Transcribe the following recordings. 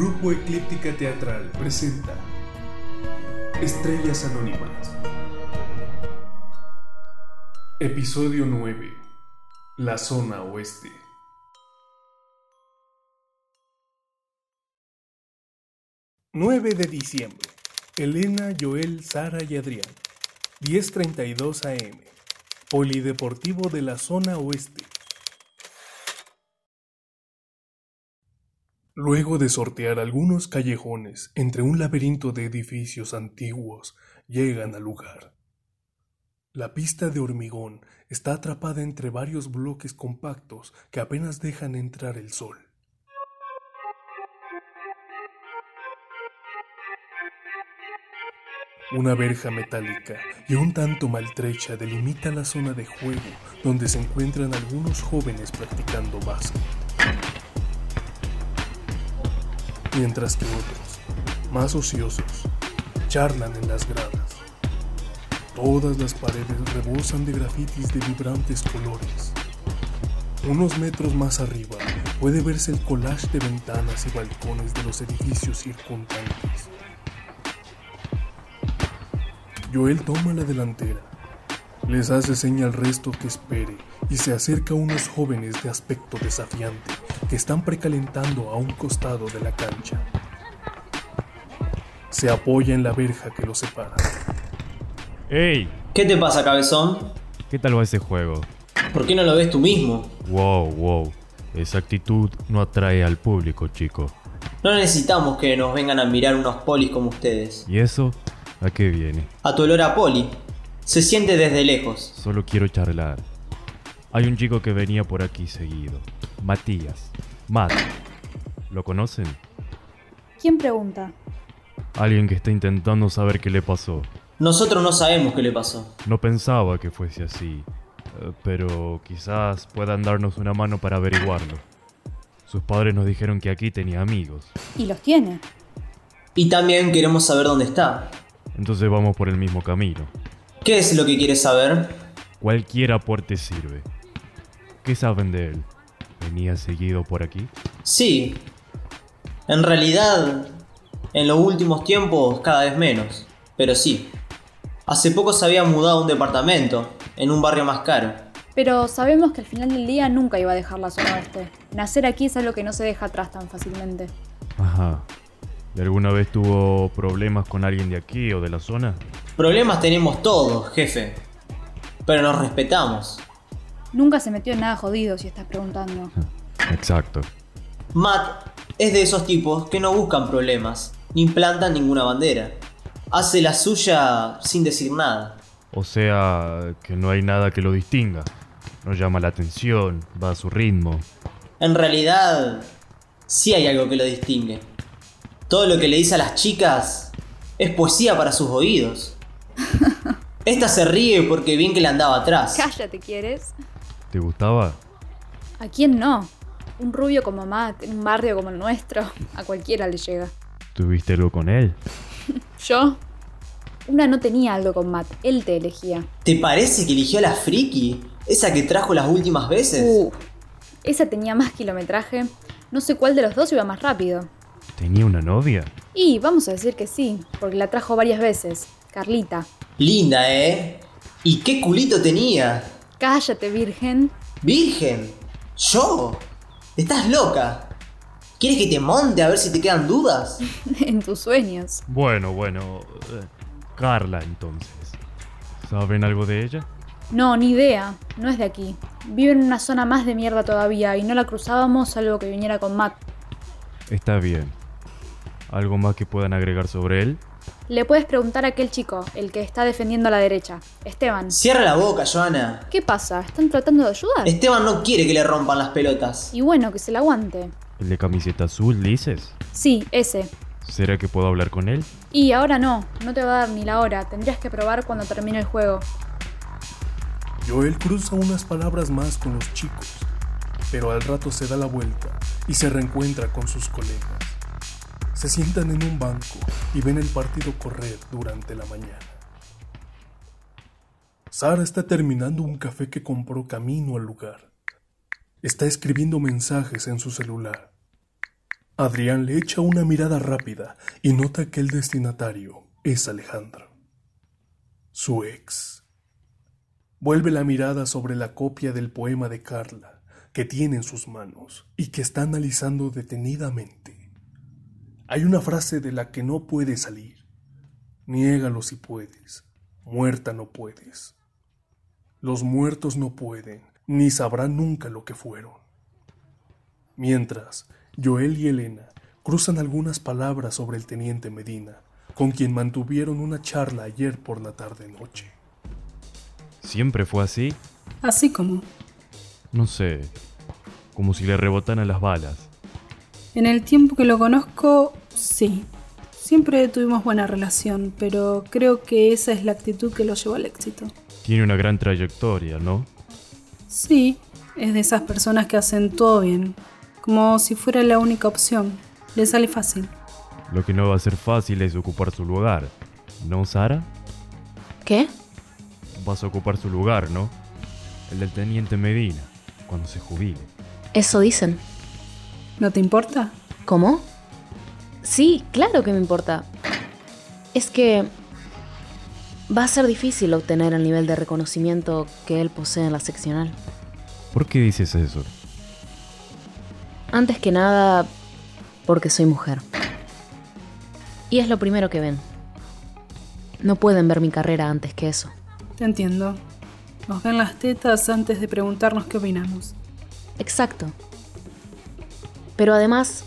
Grupo Eclíptica Teatral presenta Estrellas Anónimas. Episodio 9. La zona oeste. ...9 de diciembre... ...Elena, Joel, Sara y Adrián... ...10.32 am... ...Polideportivo de la zona oeste... Luego de sortear algunos callejones entre un laberinto de edificios antiguos, llegan al lugar. La pista de hormigón está atrapada entre varios bloques compactos que apenas dejan entrar el sol. Una verja metálica y un tanto maltrecha delimita la zona de juego donde se encuentran algunos jóvenes practicando básquet. Mientras que otros, más ociosos, charlan en las gradas. Todas las paredes rebosan de grafitis de vibrantes colores. Unos metros más arriba puede verse el collage de ventanas y balcones de los edificios circundantes. Joel toma la delantera, les hace seña al resto que espere y se acerca a unos jóvenes de aspecto desafiante que están precalentando a un costado de la cancha. Se apoya en la verja que los separa. ¡Ey! ¿Qué te pasa, cabezón? ¿Qué tal va ese juego? ¿Por qué no lo ves tú mismo? Wow, wow. Esa actitud no atrae al público, chico. No necesitamos que nos vengan a mirar unos polis como ustedes. ¿Y eso a qué viene? A tu olor a poli. Se siente desde lejos. Solo quiero charlar. Hay un chico que venía por aquí seguido. Matías. Matt. ¿Lo conocen? ¿Quién pregunta? Alguien que está intentando saber qué le pasó. Nosotros no sabemos qué le pasó. No pensaba que fuese así, eh, pero quizás puedan darnos una mano para averiguarlo. Sus padres nos dijeron que aquí tenía amigos. Y los tiene. Y también queremos saber dónde está. Entonces vamos por el mismo camino. ¿Qué es lo que quieres saber? Cualquier aporte sirve. ¿Qué saben de él? ¿Venía seguido por aquí? Sí. En realidad, en los últimos tiempos cada vez menos. Pero sí. Hace poco se había mudado a un departamento, en un barrio más caro. Pero sabemos que al final del día nunca iba a dejar la zona oeste. Nacer aquí es algo que no se deja atrás tan fácilmente. Ajá. ¿Y alguna vez tuvo problemas con alguien de aquí o de la zona? Problemas tenemos todos, jefe. Pero nos respetamos. Nunca se metió en nada jodido si estás preguntando. Exacto. Matt es de esos tipos que no buscan problemas, ni plantan ninguna bandera. Hace la suya sin decir nada. O sea, que no hay nada que lo distinga. No llama la atención, va a su ritmo. En realidad, sí hay algo que lo distingue. Todo lo que le dice a las chicas es poesía para sus oídos. Esta se ríe porque bien que le andaba atrás. Cállate, ¿quieres? ¿Te gustaba? ¿A quién no? Un rubio como Matt, en un barrio como el nuestro, a cualquiera le llega. ¿Tuviste algo con él? ¿Yo? Una no tenía algo con Matt, él te elegía. ¿Te parece que eligió a la friki? ¿Esa que trajo las últimas veces? Uh, esa tenía más kilometraje. No sé cuál de los dos iba más rápido. ¿Tenía una novia? Y vamos a decir que sí, porque la trajo varias veces. Carlita. Linda, ¿eh? ¿Y qué culito tenía? Cállate, virgen. ¿Virgen? ¿Yo? ¿Estás loca? ¿Quieres que te monte a ver si te quedan dudas? en tus sueños. Bueno, bueno. eh, Carla, entonces. ¿Saben algo de ella? No, ni idea. No es de aquí. Vive en una zona más de mierda todavía y no la cruzábamos salvo que viniera con Matt. Está bien. ¿Algo más que puedan agregar sobre él? Le puedes preguntar a aquel chico, el que está defendiendo a la derecha. Esteban. Cierra la boca, Joana. ¿Qué pasa? ¿Están tratando de ayudar? Esteban no quiere que le rompan las pelotas. Y bueno, que se la aguante. ¿El de camiseta azul, dices? Sí, ese. ¿Será que puedo hablar con él? Y ahora no, no te va a dar ni la hora. Tendrías que probar cuando termine el juego. Joel cruza unas palabras más con los chicos, pero al rato se da la vuelta y se reencuentra con sus colegas. Se sientan en un banco y ven el partido correr durante la mañana. Sara está terminando un café que compró camino al lugar. Está escribiendo mensajes en su celular. Adrián le echa una mirada rápida y nota que el destinatario es Alejandra, su ex. Vuelve la mirada sobre la copia del poema de Carla que tiene en sus manos y que está analizando detenidamente. Hay una frase de la que no puede salir. Niégalo si puedes, muerta no puedes. Los muertos no pueden, ni sabrán nunca lo que fueron. Mientras, Joel y Elena cruzan algunas palabras sobre el teniente Medina, con quien mantuvieron una charla ayer por la tarde-noche. ¿Siempre fue así? Así como. No sé, como si le rebotaran las balas. En el tiempo que lo conozco, sí. Siempre tuvimos buena relación, pero creo que esa es la actitud que lo llevó al éxito. Tiene una gran trayectoria, ¿no? Sí, es de esas personas que hacen todo bien, como si fuera la única opción. Le sale fácil. Lo que no va a ser fácil es ocupar su lugar. ¿No, Sara? ¿Qué? Vas a ocupar su lugar, ¿no? El del teniente Medina, cuando se jubile. Eso dicen. ¿No te importa? ¿Cómo? Sí, claro que me importa. Es que va a ser difícil obtener el nivel de reconocimiento que él posee en la seccional. ¿Por qué dices eso? Antes que nada, porque soy mujer. Y es lo primero que ven. No pueden ver mi carrera antes que eso. Te entiendo. Nos ven las tetas antes de preguntarnos qué opinamos. Exacto. Pero además,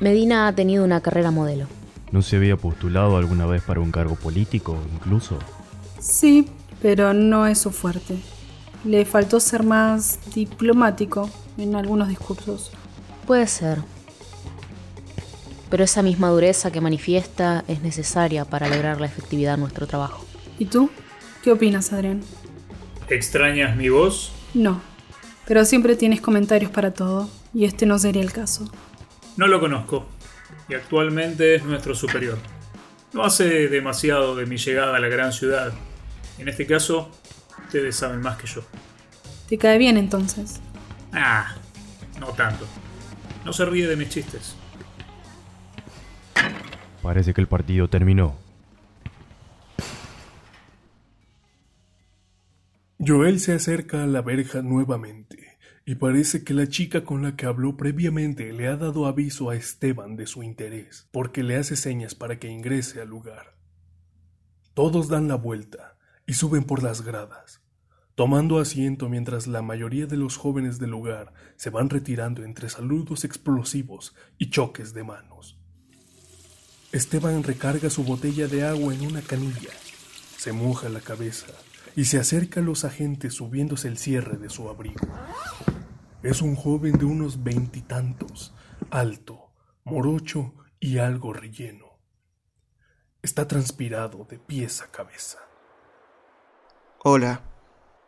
Medina ha tenido una carrera modelo. ¿No se había postulado alguna vez para un cargo político, incluso? Sí, pero no es su fuerte. Le faltó ser más diplomático en algunos discursos. Puede ser. Pero esa misma dureza que manifiesta es necesaria para lograr la efectividad de nuestro trabajo. ¿Y tú? ¿Qué opinas, Adrián? ¿Extrañas mi voz? No, pero siempre tienes comentarios para todo, y este no sería el caso. No lo conozco, y actualmente es nuestro superior. No hace demasiado de mi llegada a la gran ciudad. En este caso, ustedes saben más que yo. ¿Te cae bien entonces? Ah, no tanto. No se ríe de mis chistes. Parece que el partido terminó. Joel se acerca a la verja nuevamente y parece que la chica con la que habló previamente le ha dado aviso a Esteban de su interés, porque le hace señas para que ingrese al lugar. Todos dan la vuelta y suben por las gradas, tomando asiento mientras la mayoría de los jóvenes del lugar se van retirando entre saludos explosivos y choques de manos. Esteban recarga su botella de agua en una canilla, se moja la cabeza y se acerca a los agentes subiéndose el cierre de su abrigo. Es un joven de unos veintitantos, alto, morocho y algo relleno. Está transpirado de pies a cabeza. Hola,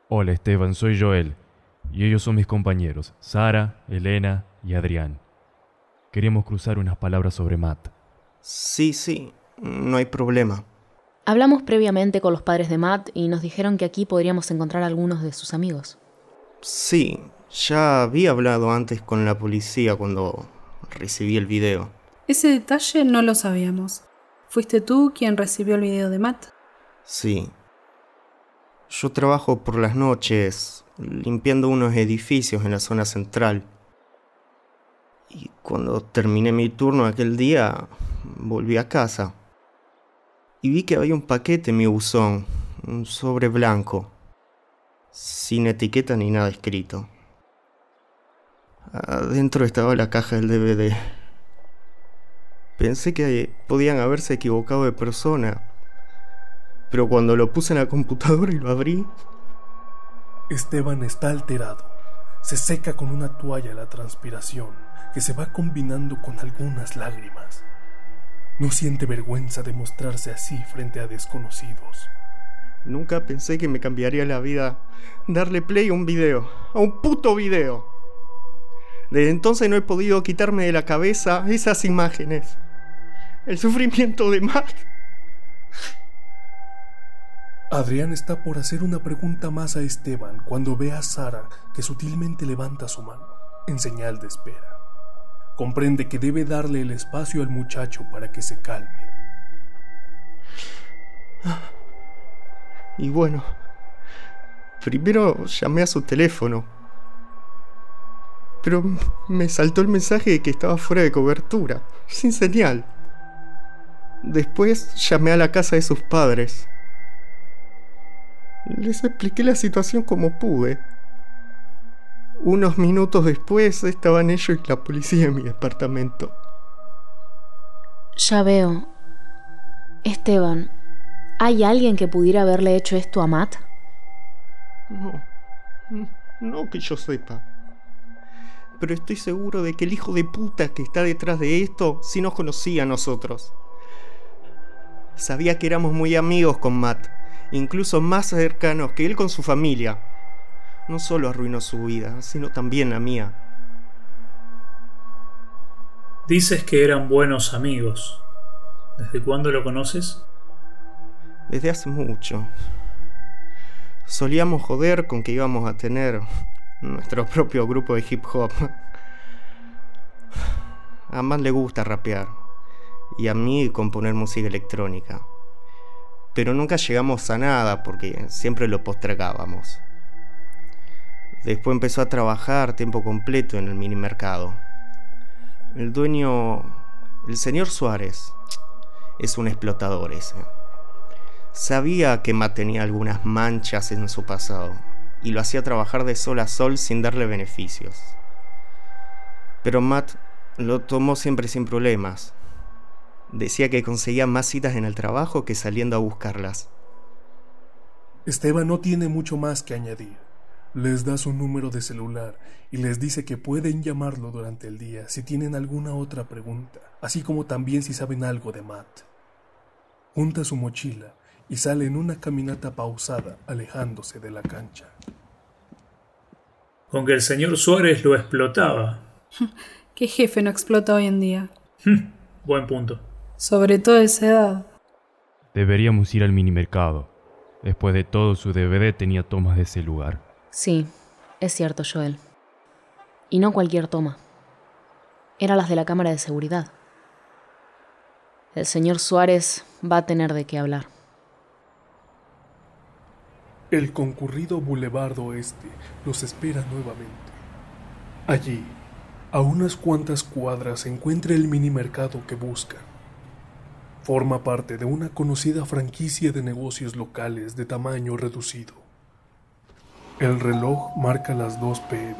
Hola Esteban, soy Joel. Y ellos son mis compañeros, Sara, Elena y Adrián. Queremos cruzar unas palabras sobre Matt. sí, sí, no hay problema. Hablamos previamente con los padres de Matt y nos dijeron que aquí podríamos encontrar algunos de sus amigos. Sí, ya había hablado antes con la policía cuando recibí el video. Ese detalle no lo sabíamos. ¿Fuiste tú quien recibió el video de Matt? Sí. Yo trabajo por las noches limpiando unos edificios en la zona central. Y cuando terminé mi turno aquel día, volví a casa. Y vi que había un paquete en mi buzón, un sobre blanco, sin etiqueta ni nada escrito. Adentro estaba la caja del DVD. Pensé que podían haberse equivocado de persona, pero cuando lo puse en la computadora y lo abrí, Esteban está alterado. Se seca con una toalla la transpiración que se va combinando con algunas lágrimas. No siente vergüenza de mostrarse así frente a desconocidos. nunca pensé que me cambiaría la vida darle play a un video, a un puto video. Desde entonces no he podido quitarme de la cabeza esas imágenes. El sufrimiento de Matt. Adrián está por hacer una pregunta más a Esteban cuando ve a Sara que sutilmente levanta su mano, en señal de espera. Comprende que debe darle el espacio al muchacho para que se calme. Y bueno, primero llamé a su teléfono, pero me saltó el mensaje de que estaba fuera de cobertura, sin señal. Después llamé a la casa de sus padres. Les expliqué la situación como pude. Unos minutos después estaban ellos y la policía en mi departamento. Ya veo. Esteban, ¿hay alguien que pudiera haberle hecho esto a Matt? No, no que yo sepa. Pero estoy seguro de que el hijo de puta que está detrás de esto sí nos conocía a nosotros. Sabía que éramos muy amigos con Matt, incluso más cercanos que él con su familia. No solo arruinó su vida, sino también la mía. Dices que eran buenos amigos. ¿Desde cuándo lo conoces? Desde hace mucho. Solíamos joder con que íbamos a tener nuestro propio grupo de hip hop. A Matt le gusta rapear y a mí componer música electrónica. Pero nunca llegamos a nada porque siempre lo postergábamos. Después empezó a trabajar tiempo completo en el mini mercado. El dueño, el señor Suárez, es un explotador ese. Sabía que Matt tenía algunas manchas en su pasado y lo hacía trabajar de sol a sol sin darle beneficios. Pero Matt lo tomó siempre sin problemas. Decía que conseguía más citas en el trabajo que saliendo a buscarlas. Esteban no tiene mucho más que añadir. Les da su número de celular y les dice que pueden llamarlo durante el día si tienen alguna otra pregunta, así como también si saben algo de Matt. Junta su mochila y sale en una caminata pausada alejándose de la cancha. Con que el señor Suárez lo explotaba. ¿Qué jefe no explota hoy en día? Buen punto. Sobre todo a esa edad. Deberíamos ir al minimercado. Después de todo, su DVD tenía tomas de ese lugar. Sí, es cierto, Joel. Y no cualquier toma. Eran las de la cámara de seguridad. El señor Suárez va a tener de qué hablar. El concurrido Boulevard Oeste los espera nuevamente. Allí, a unas cuantas cuadras, se encuentra el mini mercado que buscan. Forma parte de una conocida franquicia de negocios locales de tamaño reducido. El reloj marca las 2 pm.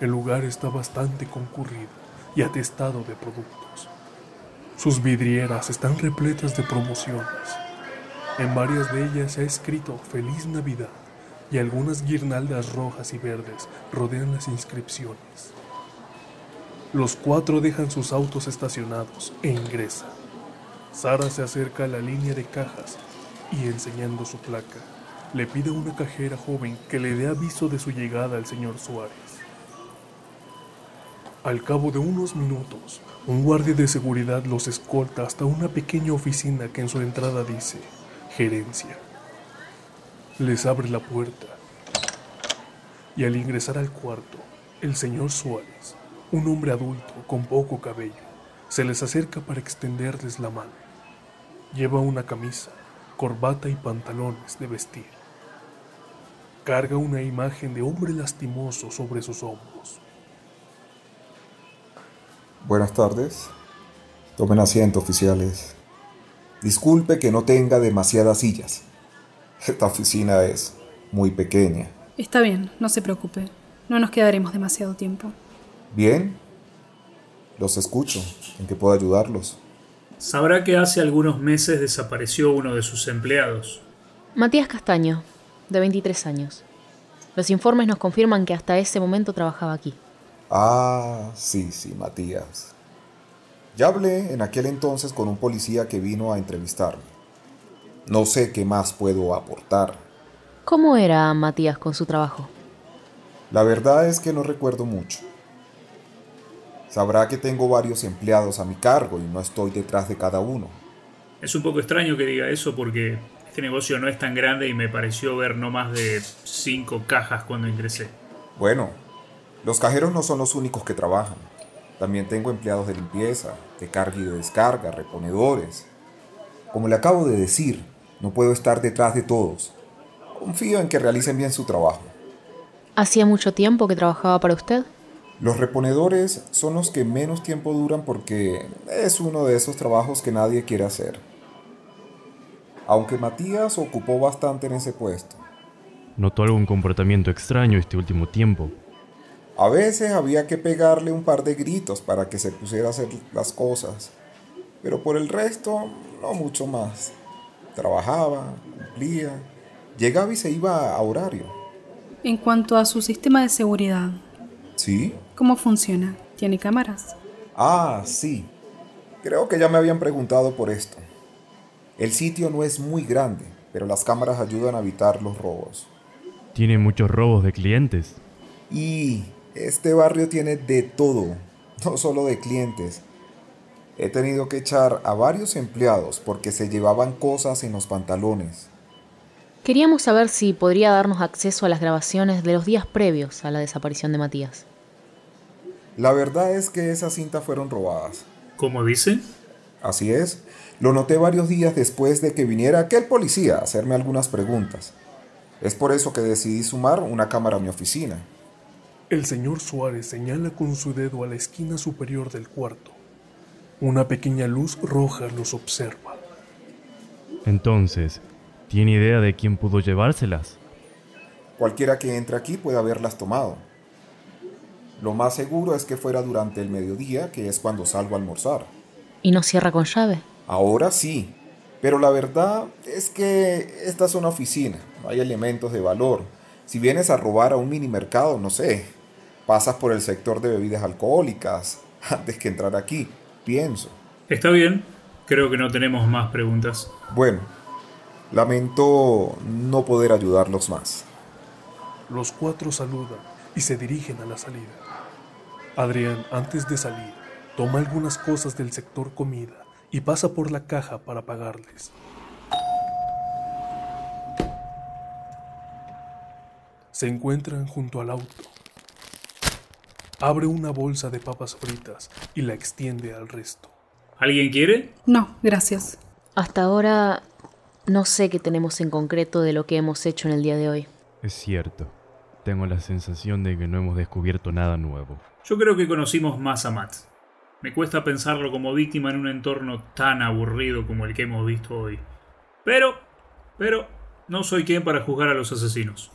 El lugar está bastante concurrido y atestado de productos. Sus vidrieras están repletas de promociones. En varias de ellas se ha escrito Feliz Navidad y algunas guirnaldas rojas y verdes rodean las inscripciones. Los cuatro dejan sus autos estacionados e ingresan. Sara se acerca a la línea de cajas y enseñando su placa, le pide a una cajera joven que le dé aviso de su llegada al señor Suárez. Al cabo de unos minutos, un guardia de seguridad los escolta hasta una pequeña oficina que en su entrada dice Gerencia. Les abre la puerta y al ingresar al cuarto, el señor Suárez, un hombre adulto con poco cabello, se les acerca para extenderles la mano. Lleva una camisa, corbata y pantalones de vestir. Carga una imagen de hombre lastimoso sobre sus hombros. Buenas tardes. Tomen asiento, oficiales. Disculpe que no tenga demasiadas sillas. Esta oficina es muy pequeña. Está bien, no se preocupe. No nos quedaremos demasiado tiempo. Bien. Los escucho. ¿En qué puedo ayudarlos? Sabrá que hace algunos meses desapareció uno de sus empleados. Matías Castaño, de 23 años. Los informes nos confirman que hasta ese momento trabajaba aquí. Ah, sí, sí, Matías. Ya hablé en aquel entonces con un policía que vino a entrevistarme. No sé qué más puedo aportar. ¿Cómo era Matías con su trabajo? La verdad es que no recuerdo mucho. Sabrá que tengo varios empleados a mi cargo y no estoy detrás de cada uno. Es un poco extraño que diga eso porque este negocio no es tan grande y me pareció ver no más de cinco cajas cuando ingresé. Bueno, los cajeros no son los únicos que trabajan. También tengo empleados de limpieza, de carga y de descarga, reponedores. Como le acabo de decir, no puedo estar detrás de todos. Confío en que realicen bien su trabajo. ¿Hacía mucho tiempo que trabajaba para usted? Los reponedores son los que menos tiempo duran porque es uno de esos trabajos que nadie quiere hacer. Aunque Matías ocupó bastante en ese puesto. ¿Notó algún comportamiento extraño este último tiempo? A veces había que pegarle un par de gritos para que se pusiera a hacer las cosas, pero por el resto no mucho más. Trabajaba, cumplía, llegaba y se iba a horario. En cuanto a su sistema de seguridad, ¿Sí? ¿cómo funciona? ¿Tiene cámaras? Ah, sí. Creo que ya me habían preguntado por esto. El sitio no es muy grande, pero las cámaras ayudan a evitar los robos. ¿Tiene muchos robos de clientes? Y este barrio tiene de todo, no solo de clientes. He tenido que echar a varios empleados porque se llevaban cosas en los pantalones. Queríamos saber si podría darnos acceso a las grabaciones de los días previos a la desaparición de Matías. La verdad es que esas cintas fueron robadas. ¿Cómo dice? Así es. Lo noté varios días después de que viniera aquel policía a hacerme algunas preguntas. Es por eso que decidí sumar una cámara a mi oficina. El señor Suárez señala con su dedo a la esquina superior del cuarto. Una pequeña luz roja los observa. Entonces, ¿tiene idea de quién pudo llevárselas? Cualquiera que entre aquí puede haberlas tomado. Lo más seguro es que fuera durante el mediodía, que es cuando salgo a almorzar. ¿Y no cierra con llave? Ahora sí, pero la verdad es que esta es una oficina, no hay elementos de valor. Si vienes a robar a un mini mercado, no sé, pasas por el sector de bebidas alcohólicas antes que entrar aquí, pienso. Está bien. Creo que no tenemos más preguntas. Bueno, lamento no poder ayudarlos más. Los cuatro saludan y se dirigen a la salida. Adrián, antes de salir, toma algunas cosas del sector comida y pasa por la caja para pagarles. Se encuentran junto al auto. Abre una bolsa de papas fritas y la extiende al resto. ¿Alguien quiere? No, gracias. Hasta ahora no sé qué tenemos en concreto de lo que hemos hecho en el día de hoy. Es cierto. Tengo la sensación de que no hemos descubierto nada nuevo. Yo creo que conocimos más a Matt. Me cuesta pensarlo como víctima en un entorno tan aburrido como el que hemos visto hoy. Pero, pero, no soy quien para juzgar a los asesinos.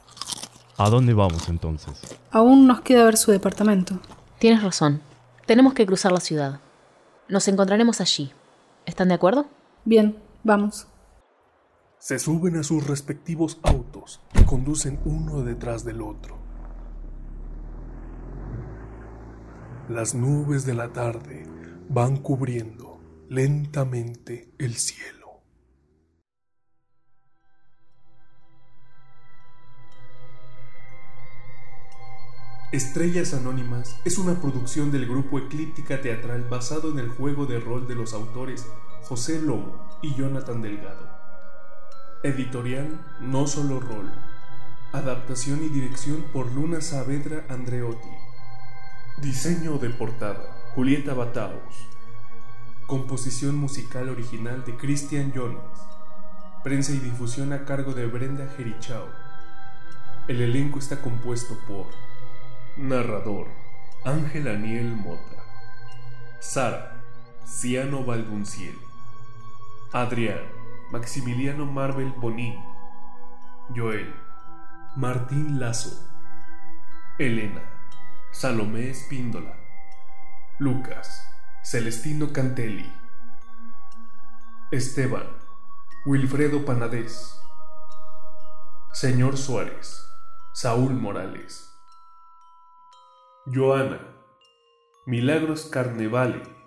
¿A dónde vamos entonces? Aún nos queda ver su departamento. Tienes razón. Tenemos que cruzar la ciudad. Nos encontraremos allí. ¿Están de acuerdo? Bien, vamos. Se suben a sus respectivos autos y conducen uno detrás del otro. Las nubes de la tarde van cubriendo lentamente el cielo. Estrellas Anónimas es una producción del grupo Eclíptica Teatral basado en el juego de rol de los autores José Lomo y Jonathan Delgado. Editorial No Solo Rol. Adaptación y dirección por Luna Saavedra Andreotti. Diseño de portada Julieta Bataos. Composición musical original de Christian Jones. Prensa y difusión a cargo de Brenda Jerichao. El elenco está compuesto por Narrador Ángel Aniel Mota. Sara Ciano Valdunciel. Adrián Maximiliano Marvel Bonín. Joel Martín Lazo. Elena Salomé Espíndola. Lucas Celestino Cantelli. Esteban Wilfredo Panadés. Señor Suárez Saúl Morales. Joana Milagros Carnevale